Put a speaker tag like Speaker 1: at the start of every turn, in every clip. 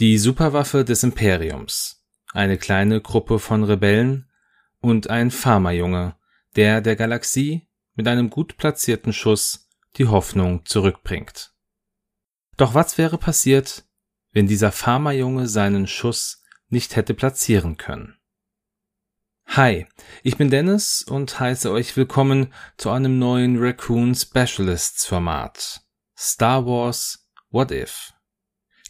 Speaker 1: Die Superwaffe des Imperiums, eine kleine Gruppe von Rebellen und ein Pharmajunge, der der Galaxie mit einem gut platzierten Schuss die Hoffnung zurückbringt. Doch was wäre passiert, wenn dieser Pharmajunge seinen Schuss nicht hätte platzieren können? Hi, ich bin Dennis und heiße euch willkommen zu einem neuen Raccoon Specialists Format. Star Wars What If.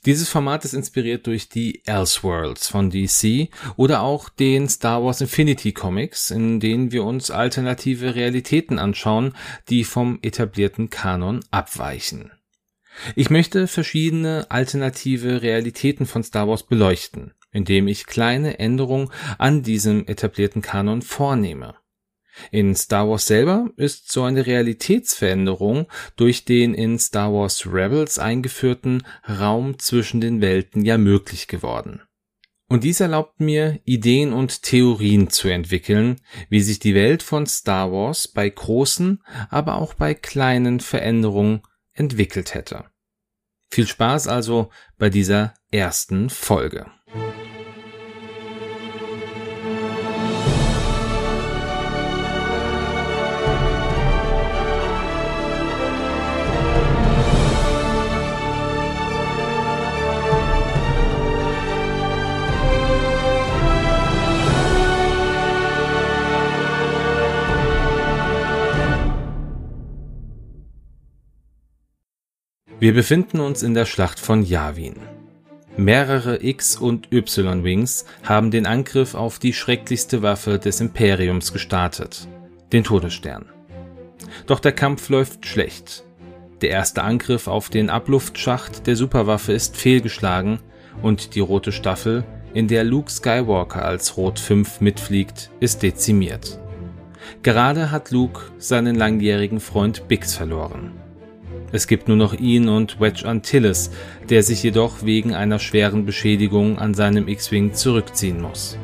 Speaker 1: Dieses Format ist inspiriert durch die Elseworlds von DC oder auch den Star Wars Infinity Comics, in denen wir uns alternative Realitäten anschauen, die vom etablierten Kanon abweichen. Ich möchte verschiedene alternative Realitäten von Star Wars beleuchten, indem ich kleine Änderungen an diesem etablierten Kanon vornehme. In Star Wars selber ist so eine Realitätsveränderung durch den in Star Wars Rebels eingeführten Raum zwischen den Welten ja möglich geworden. Und dies erlaubt mir, Ideen und Theorien zu entwickeln, wie sich die Welt von Star Wars bei großen, aber auch bei kleinen Veränderungen entwickelt hätte. Viel Spaß also bei dieser ersten Folge. Wir befinden uns in der Schlacht von Yavin. Mehrere X- und Y-Wings haben den Angriff auf die schrecklichste Waffe des Imperiums gestartet, den Todesstern. Doch der Kampf läuft schlecht. Der erste Angriff auf den Abluftschacht der Superwaffe ist fehlgeschlagen und die rote Staffel, in der Luke Skywalker als Rot 5 mitfliegt, ist dezimiert. Gerade hat Luke seinen langjährigen Freund Bix verloren. Es gibt nur noch ihn und Wedge Antilles, der sich jedoch wegen einer schweren Beschädigung an seinem X-Wing zurückziehen muss.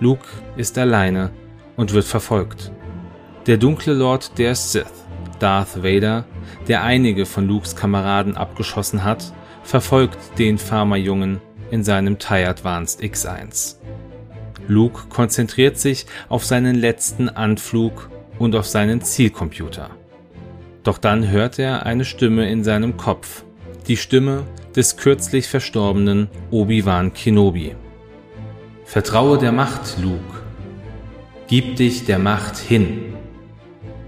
Speaker 1: Luke ist alleine und wird verfolgt. Der dunkle Lord der Sith, Darth Vader, der einige von Lukes Kameraden abgeschossen hat, verfolgt den Pharma-Jungen in seinem TIE Advanced X1. Luke konzentriert sich auf seinen letzten Anflug und auf seinen Zielcomputer. Doch dann hört er eine Stimme in seinem Kopf, die Stimme des kürzlich verstorbenen Obi-Wan Kenobi. Vertraue der Macht, Luke. Gib dich der Macht hin.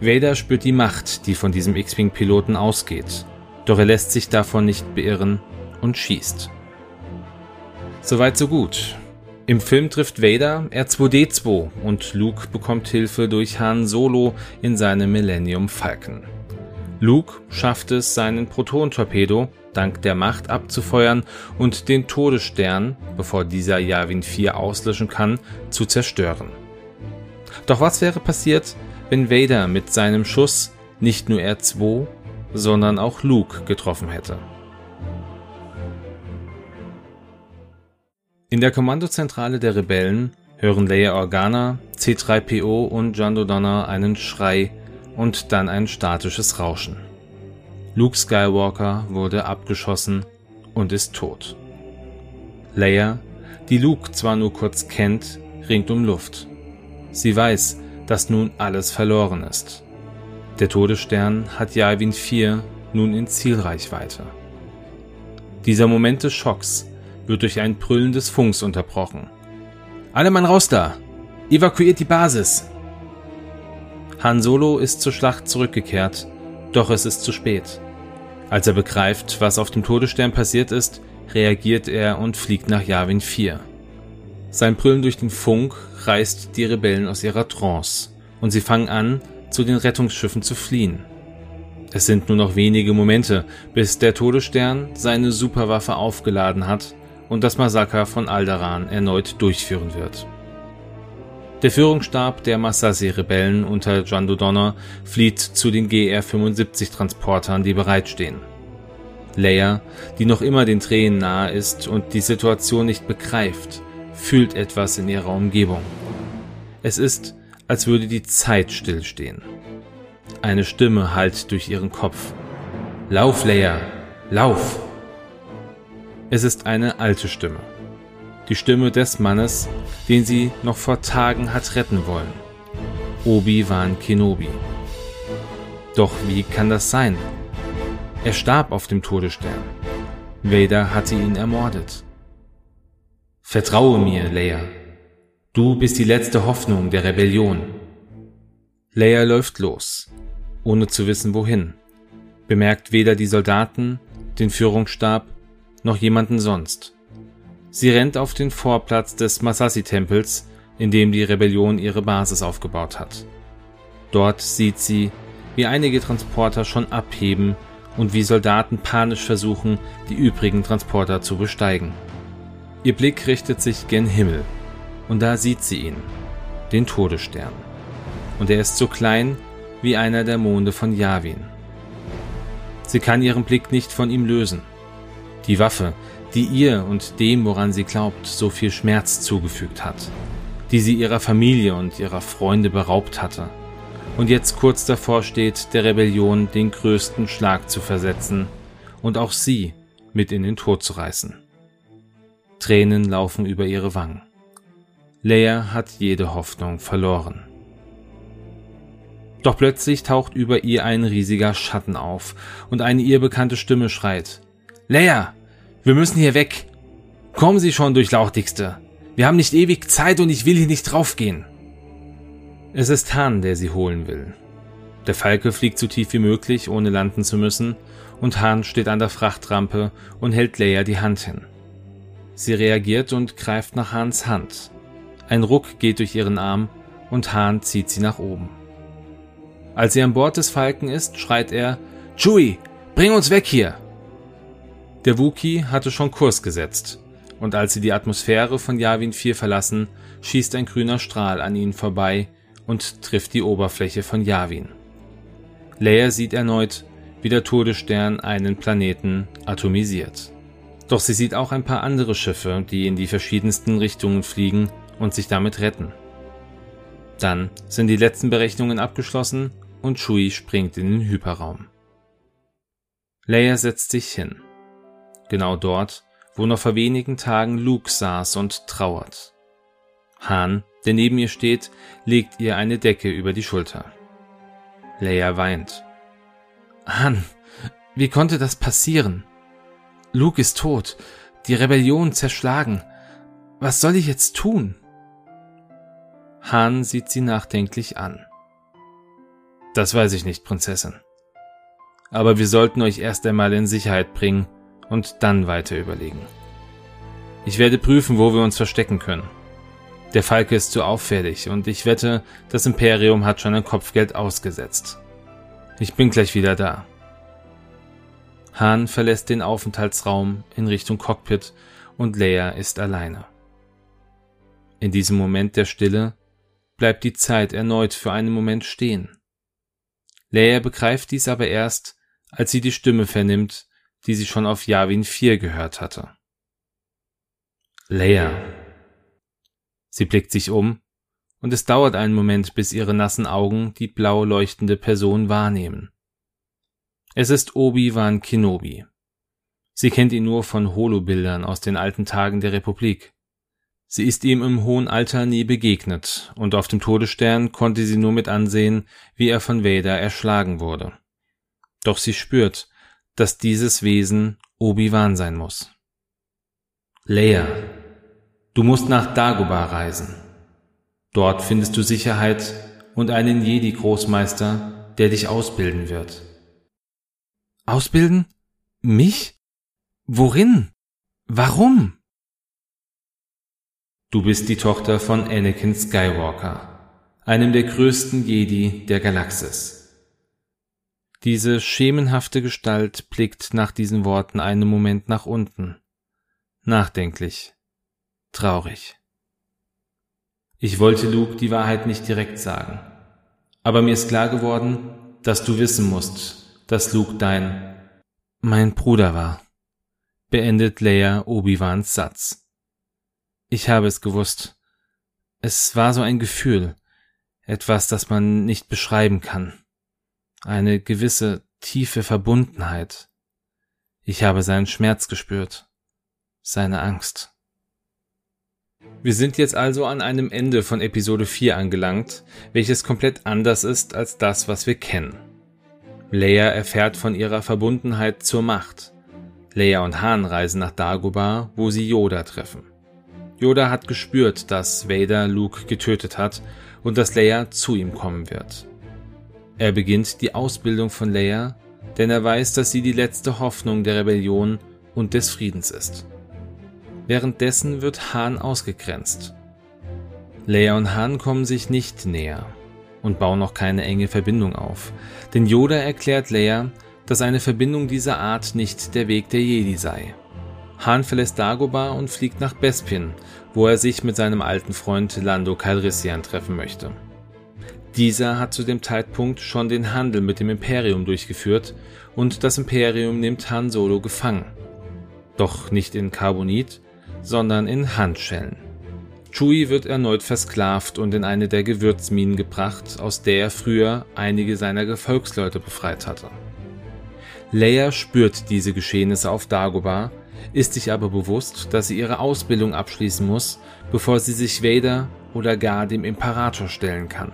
Speaker 1: Vader spürt die Macht, die von diesem X-Wing-Piloten ausgeht, doch er lässt sich davon nicht beirren und schießt. Soweit so gut. Im Film trifft Vader R2D2 und Luke bekommt Hilfe durch Han Solo in seinem Millennium Falcon. Luke schafft es, seinen Proton-Torpedo dank der Macht abzufeuern und den Todesstern, bevor dieser Yavin 4 auslöschen kann, zu zerstören. Doch was wäre passiert, wenn Vader mit seinem Schuss nicht nur R2, sondern auch Luke getroffen hätte? In der Kommandozentrale der Rebellen hören Leia Organa, C3PO und John Donner einen Schrei und dann ein statisches Rauschen. Luke Skywalker wurde abgeschossen und ist tot. Leia, die Luke zwar nur kurz kennt, ringt um Luft. Sie weiß, dass nun alles verloren ist. Der Todesstern hat Yavin 4 nun in Zielreichweite. Dieser Moment des Schocks wird durch ein Brüllen des Funks unterbrochen. Alle Mann raus da! Evakuiert die Basis! Han Solo ist zur Schlacht zurückgekehrt, doch es ist zu spät. Als er begreift, was auf dem Todesstern passiert ist, reagiert er und fliegt nach Yavin 4. Sein Brüllen durch den Funk reißt die Rebellen aus ihrer Trance und sie fangen an, zu den Rettungsschiffen zu fliehen. Es sind nur noch wenige Momente, bis der Todesstern seine Superwaffe aufgeladen hat und das Massaker von Alderaan erneut durchführen wird. Der Führungsstab der Massasi-Rebellen unter John Donner flieht zu den GR-75-Transportern, die bereitstehen. Leia, die noch immer den Tränen nahe ist und die Situation nicht begreift, fühlt etwas in ihrer Umgebung. Es ist, als würde die Zeit stillstehen. Eine Stimme hallt durch ihren Kopf. Lauf, Leia, lauf! Es ist eine alte Stimme. Die Stimme des Mannes, den sie noch vor Tagen hat retten wollen. Obi-Wan Kenobi. Doch wie kann das sein? Er starb auf dem Todesstern. Vader hatte ihn ermordet. Vertraue mir, Leia. Du bist die letzte Hoffnung der Rebellion. Leia läuft los, ohne zu wissen wohin. Bemerkt weder die Soldaten, den Führungsstab, noch jemanden sonst. Sie rennt auf den Vorplatz des Masashi-Tempels, in dem die Rebellion ihre Basis aufgebaut hat. Dort sieht sie, wie einige Transporter schon abheben und wie Soldaten panisch versuchen, die übrigen Transporter zu besteigen. Ihr Blick richtet sich gen Himmel, und da sieht sie ihn, den Todesstern. Und er ist so klein wie einer der Monde von Yavin. Sie kann ihren Blick nicht von ihm lösen. Die Waffe, die ihr und dem, woran sie glaubt, so viel Schmerz zugefügt hat, die sie ihrer Familie und ihrer Freunde beraubt hatte, und jetzt kurz davor steht, der Rebellion den größten Schlag zu versetzen und auch sie mit in den Tod zu reißen. Tränen laufen über ihre Wangen. Leia hat jede Hoffnung verloren. Doch plötzlich taucht über ihr ein riesiger Schatten auf und eine ihr bekannte Stimme schreit. Leia, wir müssen hier weg. Kommen Sie schon, Durchlauchtigste. Wir haben nicht ewig Zeit und ich will hier nicht draufgehen. Es ist Hahn, der sie holen will. Der Falke fliegt so tief wie möglich, ohne landen zu müssen, und Hahn steht an der Frachtrampe und hält Leia die Hand hin. Sie reagiert und greift nach Hahns Hand. Ein Ruck geht durch ihren Arm und Hahn zieht sie nach oben. Als sie an Bord des Falken ist, schreit er, Chewie, bring uns weg hier! Der Wookie hatte schon Kurs gesetzt, und als sie die Atmosphäre von Yavin 4 verlassen, schießt ein grüner Strahl an ihnen vorbei und trifft die Oberfläche von Yavin. Leia sieht erneut, wie der Todesstern einen Planeten atomisiert. Doch sie sieht auch ein paar andere Schiffe, die in die verschiedensten Richtungen fliegen und sich damit retten. Dann sind die letzten Berechnungen abgeschlossen und Shui springt in den Hyperraum. Leia setzt sich hin. Genau dort, wo noch vor wenigen Tagen Luke saß und trauert. Han der neben ihr steht, legt ihr eine Decke über die Schulter. Leia weint. Han, wie konnte das passieren? Luke ist tot, die Rebellion zerschlagen. Was soll ich jetzt tun? Han sieht sie nachdenklich an. Das weiß ich nicht, Prinzessin. Aber wir sollten euch erst einmal in Sicherheit bringen und dann weiter überlegen. Ich werde prüfen, wo wir uns verstecken können. Der Falke ist zu auffällig und ich wette, das Imperium hat schon ein Kopfgeld ausgesetzt. Ich bin gleich wieder da. Han verlässt den Aufenthaltsraum in Richtung Cockpit und Leia ist alleine. In diesem Moment der Stille bleibt die Zeit erneut für einen Moment stehen. Leia begreift dies aber erst, als sie die Stimme vernimmt, die sie schon auf Yavin 4 gehört hatte. Leia, Sie blickt sich um, und es dauert einen Moment, bis ihre nassen Augen die blau leuchtende Person wahrnehmen. Es ist Obi-Wan Kenobi. Sie kennt ihn nur von Holobildern aus den alten Tagen der Republik. Sie ist ihm im hohen Alter nie begegnet, und auf dem Todesstern konnte sie nur mit ansehen, wie er von Vader erschlagen wurde. Doch sie spürt, dass dieses Wesen Obi-Wan sein muss. Leia, Du musst nach Dagobah reisen. Dort findest du Sicherheit und einen Jedi-Großmeister, der dich ausbilden wird.
Speaker 2: Ausbilden? Mich? Worin? Warum?
Speaker 1: Du bist die Tochter von Anakin Skywalker, einem der größten Jedi der Galaxis. Diese schemenhafte Gestalt blickt nach diesen Worten einen Moment nach unten, nachdenklich traurig. Ich wollte Luke die Wahrheit nicht direkt sagen, aber mir ist klar geworden, dass du wissen musst, dass Luke dein mein Bruder war, beendet Leia Obi-Wans Satz. Ich habe es gewusst. Es war so ein Gefühl, etwas, das man nicht beschreiben kann. Eine gewisse tiefe Verbundenheit. Ich habe seinen Schmerz gespürt seine Angst. Wir sind jetzt also an einem Ende von Episode 4 angelangt, welches komplett anders ist als das, was wir kennen. Leia erfährt von ihrer Verbundenheit zur Macht. Leia und Han reisen nach Dagobah, wo sie Yoda treffen. Yoda hat gespürt, dass Vader Luke getötet hat und dass Leia zu ihm kommen wird. Er beginnt die Ausbildung von Leia, denn er weiß, dass sie die letzte Hoffnung der Rebellion und des Friedens ist. Währenddessen wird Han ausgegrenzt. Leia und Han kommen sich nicht näher und bauen noch keine enge Verbindung auf, denn Yoda erklärt Leia, dass eine Verbindung dieser Art nicht der Weg der Jedi sei. Han verlässt Dagobah und fliegt nach Bespin, wo er sich mit seinem alten Freund Lando Calrissian treffen möchte. Dieser hat zu dem Zeitpunkt schon den Handel mit dem Imperium durchgeführt und das Imperium nimmt Han Solo gefangen. Doch nicht in Carbonit, sondern in Handschellen. Chewie wird erneut versklavt und in eine der Gewürzminen gebracht, aus der er früher einige seiner Gefolgsleute befreit hatte. Leia spürt diese Geschehnisse auf Dagobah, ist sich aber bewusst, dass sie ihre Ausbildung abschließen muss, bevor sie sich Vader oder gar dem Imperator stellen kann.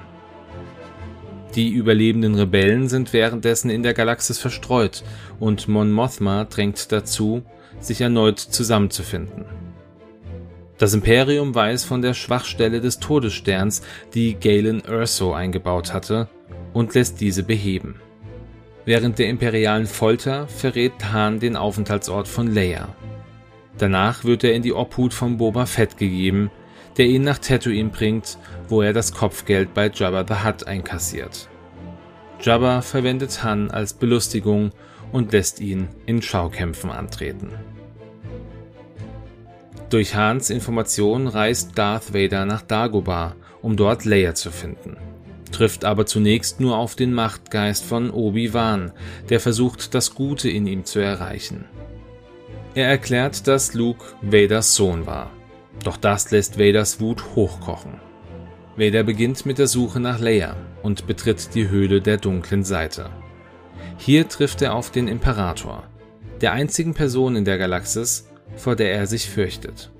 Speaker 1: Die überlebenden Rebellen sind währenddessen in der Galaxis verstreut und Mon Mothma drängt dazu, sich erneut zusammenzufinden. Das Imperium weiß von der Schwachstelle des Todessterns, die Galen Erso eingebaut hatte, und lässt diese beheben. Während der imperialen Folter verrät Han den Aufenthaltsort von Leia. Danach wird er in die Obhut von Boba Fett gegeben, der ihn nach Tatooine bringt, wo er das Kopfgeld bei Jabba the Hutt einkassiert. Jabba verwendet Han als Belustigung und lässt ihn in Schaukämpfen antreten. Durch Hans Information reist Darth Vader nach Dagobah, um dort Leia zu finden, trifft aber zunächst nur auf den Machtgeist von Obi-Wan, der versucht, das Gute in ihm zu erreichen. Er erklärt, dass Luke Vaders Sohn war, doch das lässt Vaders Wut hochkochen. Vader beginnt mit der Suche nach Leia und betritt die Höhle der dunklen Seite. Hier trifft er auf den Imperator, der einzigen Person in der Galaxis, vor der er sich fürchtet.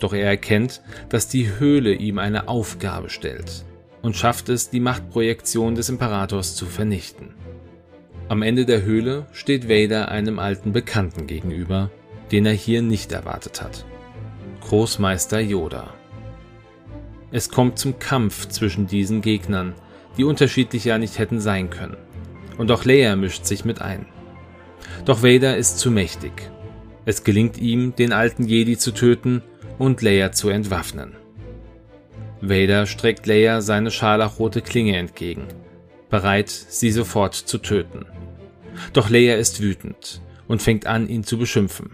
Speaker 1: Doch er erkennt, dass die Höhle ihm eine Aufgabe stellt und schafft es, die Machtprojektion des Imperators zu vernichten. Am Ende der Höhle steht Vader einem alten Bekannten gegenüber, den er hier nicht erwartet hat. Großmeister Yoda. Es kommt zum Kampf zwischen diesen Gegnern, die unterschiedlich ja nicht hätten sein können. Und auch Leia mischt sich mit ein. Doch Vader ist zu mächtig es gelingt ihm, den alten Jedi zu töten und Leia zu entwaffnen. Vader streckt Leia seine scharlachrote Klinge entgegen, bereit, sie sofort zu töten. Doch Leia ist wütend und fängt an, ihn zu beschimpfen.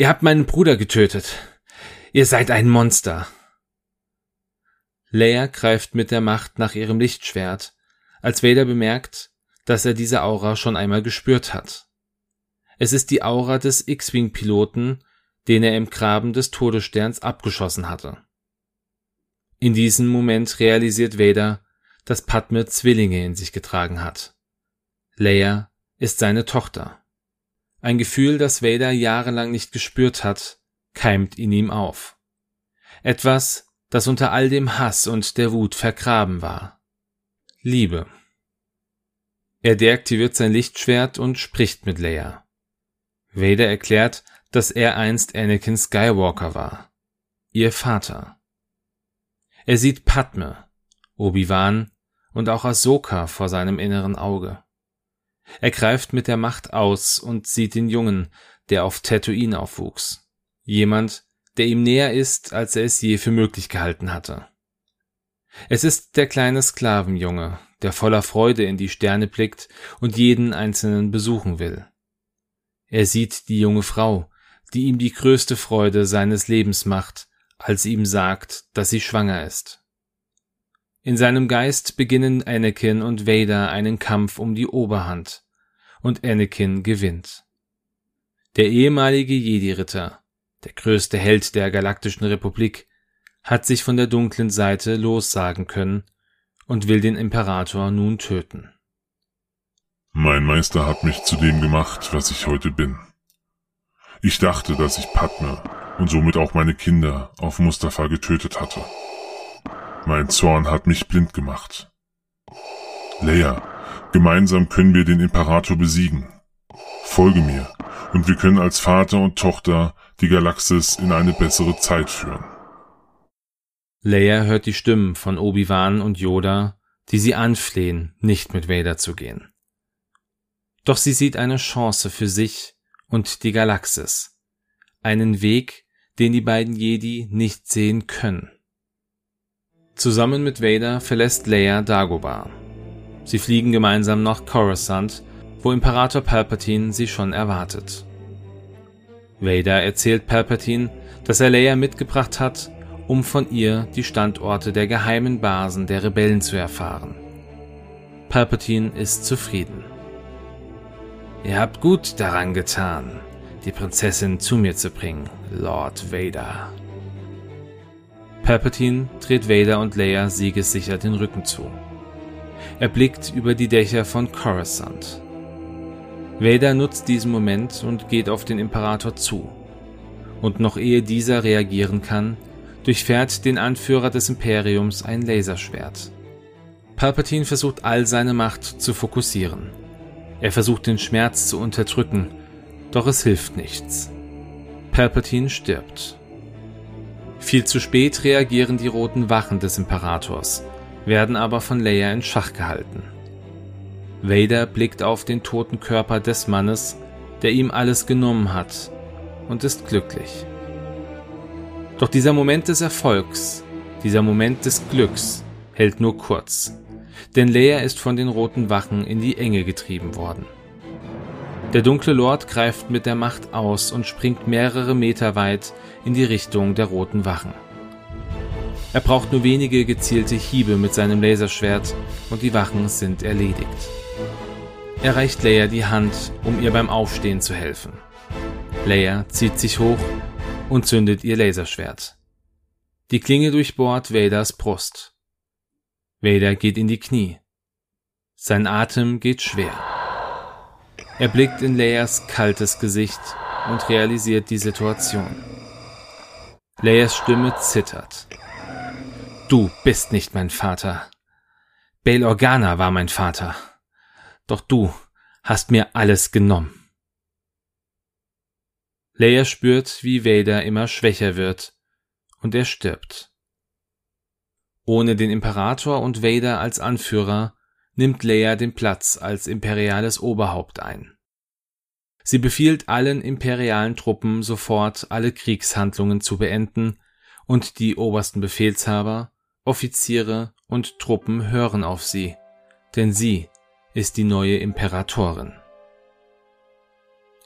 Speaker 1: Ihr habt meinen Bruder getötet. Ihr seid ein Monster. Leia greift mit der Macht nach ihrem Lichtschwert, als Vader bemerkt, dass er diese Aura schon einmal gespürt hat. Es ist die Aura des X-Wing-Piloten, den er im Graben des Todessterns abgeschossen hatte. In diesem Moment realisiert Vader, dass Padme Zwillinge in sich getragen hat. Leia ist seine Tochter. Ein Gefühl, das Vader jahrelang nicht gespürt hat, keimt in ihm auf. Etwas, das unter all dem Hass und der Wut vergraben war. Liebe. Er deaktiviert sein Lichtschwert und spricht mit Leia. Vader erklärt, dass er einst Anakin Skywalker war, ihr Vater. Er sieht Padme, Obi-Wan und auch Ahsoka vor seinem inneren Auge. Er greift mit der Macht aus und sieht den Jungen, der auf Tatooine aufwuchs. Jemand, der ihm näher ist, als er es je für möglich gehalten hatte. Es ist der kleine Sklavenjunge, der voller Freude in die Sterne blickt und jeden einzelnen besuchen will. Er sieht die junge Frau, die ihm die größte Freude seines Lebens macht, als sie ihm sagt, dass sie schwanger ist. In seinem Geist beginnen Anakin und Vader einen Kampf um die Oberhand, und Anakin gewinnt. Der ehemalige Jedi-Ritter, der größte Held der Galaktischen Republik, hat sich von der dunklen Seite lossagen können und will den Imperator nun töten.
Speaker 3: Mein Meister hat mich zu dem gemacht, was ich heute bin. Ich dachte, dass ich Padme und somit auch meine Kinder auf Mustafa getötet hatte. Mein Zorn hat mich blind gemacht. Leia, gemeinsam können wir den Imperator besiegen. Folge mir, und wir können als Vater und Tochter die Galaxis in eine bessere Zeit führen.
Speaker 1: Leia hört die Stimmen von Obi-Wan und Yoda, die sie anflehen, nicht mit Vader zu gehen. Doch sie sieht eine Chance für sich und die Galaxis. Einen Weg, den die beiden Jedi nicht sehen können. Zusammen mit Vader verlässt Leia Dagobah. Sie fliegen gemeinsam nach Coruscant, wo Imperator Palpatine sie schon erwartet. Vader erzählt Palpatine, dass er Leia mitgebracht hat, um von ihr die Standorte der geheimen Basen der Rebellen zu erfahren. Palpatine ist zufrieden. Ihr habt gut daran getan, die Prinzessin zu mir zu bringen, Lord Vader. Palpatine dreht Vader und Leia siegessicher den Rücken zu. Er blickt über die Dächer von Coruscant. Vader nutzt diesen Moment und geht auf den Imperator zu. Und noch ehe dieser reagieren kann, durchfährt den Anführer des Imperiums ein Laserschwert. Palpatine versucht all seine Macht zu fokussieren. Er versucht den Schmerz zu unterdrücken, doch es hilft nichts. Palpatine stirbt. Viel zu spät reagieren die roten Wachen des Imperators, werden aber von Leia in Schach gehalten. Vader blickt auf den toten Körper des Mannes, der ihm alles genommen hat, und ist glücklich. Doch dieser Moment des Erfolgs, dieser Moment des Glücks hält nur kurz, denn Leia ist von den roten Wachen in die Enge getrieben worden. Der dunkle Lord greift mit der Macht aus und springt mehrere Meter weit in die Richtung der roten Wachen. Er braucht nur wenige gezielte Hiebe mit seinem Laserschwert und die Wachen sind erledigt. Er reicht Leia die Hand, um ihr beim Aufstehen zu helfen. Leia zieht sich hoch und zündet ihr Laserschwert. Die Klinge durchbohrt Vaders Brust. Vader geht in die Knie. Sein Atem geht schwer. Er blickt in Leias kaltes Gesicht und realisiert die Situation. Leias Stimme zittert. Du bist nicht mein Vater. Bail Organa war mein Vater. Doch du hast mir alles genommen. Leia spürt, wie Vader immer schwächer wird, und er stirbt. Ohne den Imperator und Vader als Anführer nimmt Leia den Platz als imperiales Oberhaupt ein. Sie befiehlt allen imperialen Truppen sofort alle Kriegshandlungen zu beenden, und die obersten Befehlshaber, Offiziere und Truppen hören auf sie, denn sie ist die neue Imperatorin.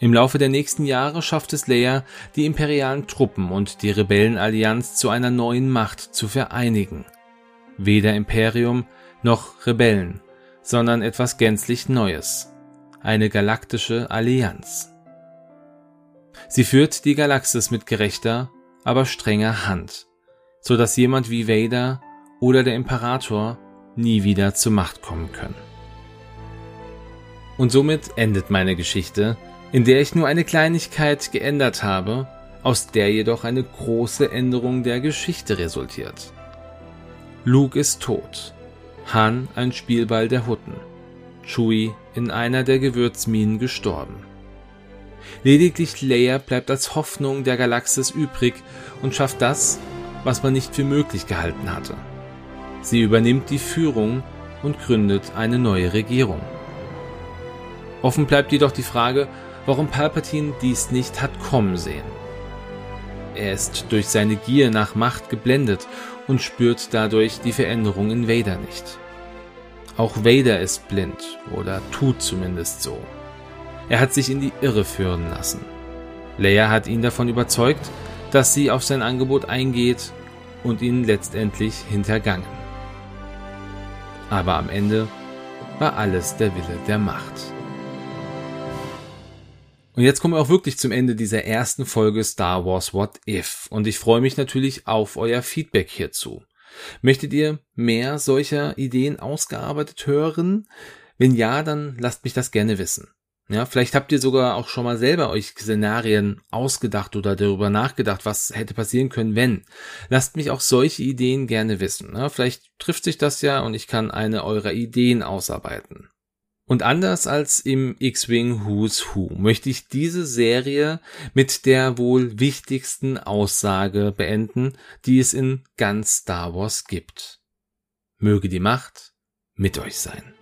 Speaker 1: Im Laufe der nächsten Jahre schafft es Leia, die imperialen Truppen und die Rebellenallianz zu einer neuen Macht zu vereinigen. Weder Imperium noch Rebellen, sondern etwas gänzlich Neues. Eine galaktische Allianz. Sie führt die Galaxis mit gerechter, aber strenger Hand, so dass jemand wie Vader oder der Imperator nie wieder zur Macht kommen können. Und somit endet meine Geschichte, in der ich nur eine Kleinigkeit geändert habe, aus der jedoch eine große Änderung der Geschichte resultiert. Luke ist tot, Han ein Spielball der Hutten, Chewie in einer der Gewürzminen gestorben. Lediglich Leia bleibt als Hoffnung der Galaxis übrig und schafft das, was man nicht für möglich gehalten hatte. Sie übernimmt die Führung und gründet eine neue Regierung. Offen bleibt jedoch die Frage, warum Palpatine dies nicht hat kommen sehen. Er ist durch seine Gier nach Macht geblendet und spürt dadurch die Veränderung in Vader nicht. Auch Vader ist blind oder tut zumindest so. Er hat sich in die Irre führen lassen. Leia hat ihn davon überzeugt, dass sie auf sein Angebot eingeht und ihn letztendlich hintergangen. Aber am Ende war alles der Wille der Macht. Und jetzt kommen wir auch wirklich zum Ende dieser ersten Folge Star Wars What If. Und ich freue mich natürlich auf euer Feedback hierzu. Möchtet ihr mehr solcher Ideen ausgearbeitet hören? Wenn ja, dann lasst mich das gerne wissen. Ja, vielleicht habt ihr sogar auch schon mal selber euch Szenarien ausgedacht oder darüber nachgedacht, was hätte passieren können, wenn. Lasst mich auch solche Ideen gerne wissen. Ja, vielleicht trifft sich das ja und ich kann eine eurer Ideen ausarbeiten. Und anders als im X-Wing Who's Who möchte ich diese Serie mit der wohl wichtigsten Aussage beenden, die es in ganz Star Wars gibt. Möge die Macht mit euch sein.